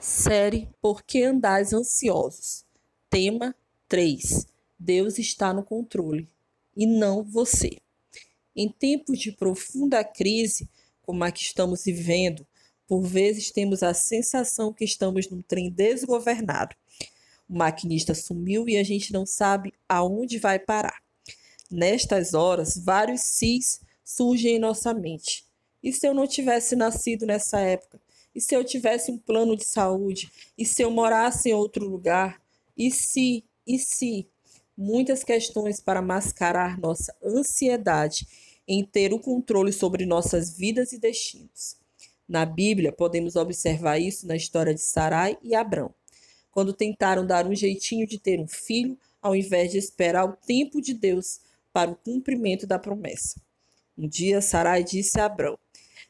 Série Por que andais ansiosos? Tema 3. Deus está no controle e não você. Em tempos de profunda crise, como a que estamos vivendo, por vezes temos a sensação que estamos num trem desgovernado. O maquinista sumiu e a gente não sabe aonde vai parar. Nestas horas, vários sis surgem em nossa mente. E se eu não tivesse nascido nessa época? E se eu tivesse um plano de saúde? E se eu morasse em outro lugar? E se? E se? Muitas questões para mascarar nossa ansiedade em ter o controle sobre nossas vidas e destinos. Na Bíblia, podemos observar isso na história de Sarai e Abrão, quando tentaram dar um jeitinho de ter um filho, ao invés de esperar o tempo de Deus para o cumprimento da promessa. Um dia, Sarai disse a Abrão: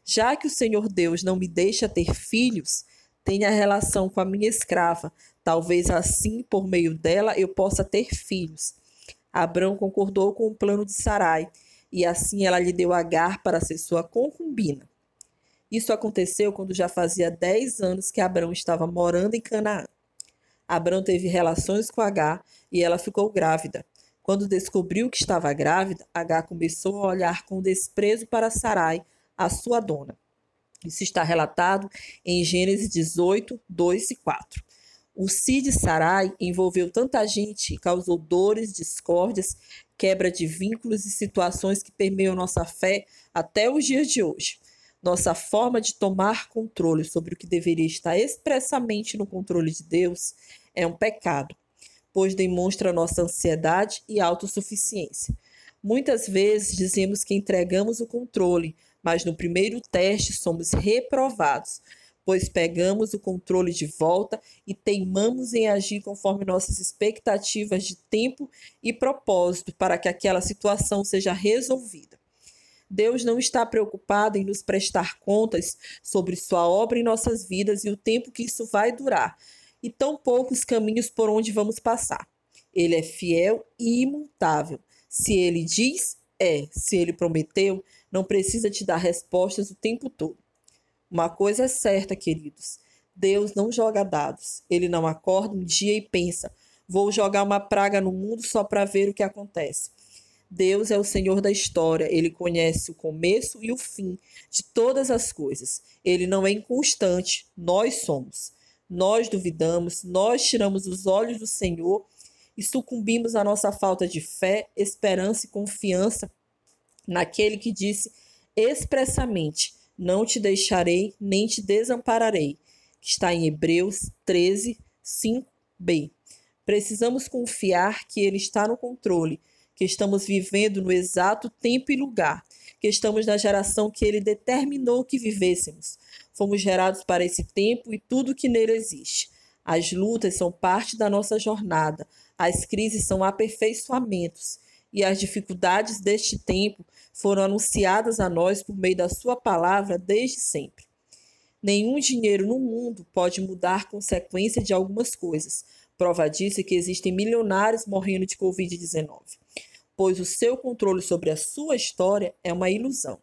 já que o Senhor Deus não me deixa ter filhos, tenha relação com a minha escrava. Talvez assim, por meio dela, eu possa ter filhos. Abrão concordou com o plano de Sarai, e assim ela lhe deu Agar para ser sua concubina. Isso aconteceu quando já fazia dez anos que Abrão estava morando em Canaã. Abrão teve relações com Agar e ela ficou grávida. Quando descobriu que estava grávida, Agar começou a olhar com desprezo para Sarai, a sua dona. Isso está relatado em Gênesis 18, 2 e 4. O Cid Sarai envolveu tanta gente e causou dores, discórdias, quebra de vínculos e situações que permeiam nossa fé até os dias de hoje. Nossa forma de tomar controle sobre o que deveria estar expressamente no controle de Deus é um pecado, pois demonstra nossa ansiedade e autossuficiência. Muitas vezes dizemos que entregamos o controle, mas no primeiro teste somos reprovados, pois pegamos o controle de volta e teimamos em agir conforme nossas expectativas de tempo e propósito para que aquela situação seja resolvida. Deus não está preocupado em nos prestar contas sobre sua obra em nossas vidas e o tempo que isso vai durar, e tão poucos caminhos por onde vamos passar. Ele é fiel e imutável. Se ele diz, é. Se ele prometeu, não precisa te dar respostas o tempo todo. Uma coisa é certa, queridos: Deus não joga dados. Ele não acorda um dia e pensa: vou jogar uma praga no mundo só para ver o que acontece. Deus é o Senhor da história, ele conhece o começo e o fim de todas as coisas. Ele não é inconstante, nós somos. Nós duvidamos, nós tiramos os olhos do Senhor e sucumbimos à nossa falta de fé, esperança e confiança naquele que disse expressamente: Não te deixarei nem te desampararei, que está em Hebreus 13, 5b. Precisamos confiar que Ele está no controle, que estamos vivendo no exato tempo e lugar, que estamos na geração que Ele determinou que vivêssemos. Fomos gerados para esse tempo e tudo que nele existe. As lutas são parte da nossa jornada, as crises são aperfeiçoamentos e as dificuldades deste tempo foram anunciadas a nós por meio da Sua palavra desde sempre. Nenhum dinheiro no mundo pode mudar consequência de algumas coisas. Prova disso é que existem milionários morrendo de Covid-19, pois o seu controle sobre a sua história é uma ilusão.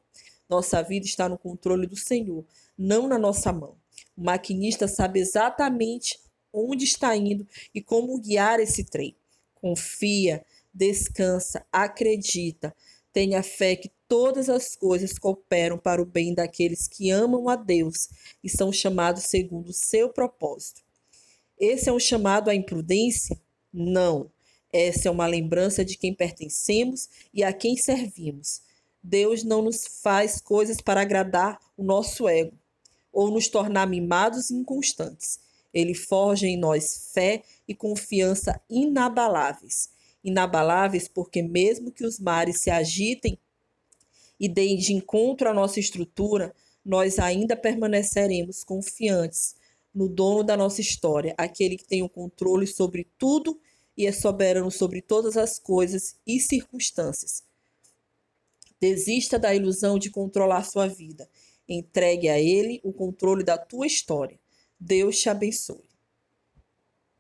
Nossa vida está no controle do Senhor, não na nossa mão. O maquinista sabe exatamente onde está indo e como guiar esse trem. Confia, descansa, acredita, tenha fé que todas as coisas cooperam para o bem daqueles que amam a Deus e são chamados segundo o seu propósito. Esse é um chamado à imprudência? Não. Essa é uma lembrança de quem pertencemos e a quem servimos. Deus não nos faz coisas para agradar o nosso ego ou nos tornar mimados e inconstantes. Ele forja em nós fé e confiança inabaláveis inabaláveis, porque mesmo que os mares se agitem e deem de encontro à nossa estrutura, nós ainda permaneceremos confiantes no dono da nossa história, aquele que tem o controle sobre tudo e é soberano sobre todas as coisas e circunstâncias. Desista da ilusão de controlar sua vida. Entregue a ele o controle da tua história. Deus te abençoe.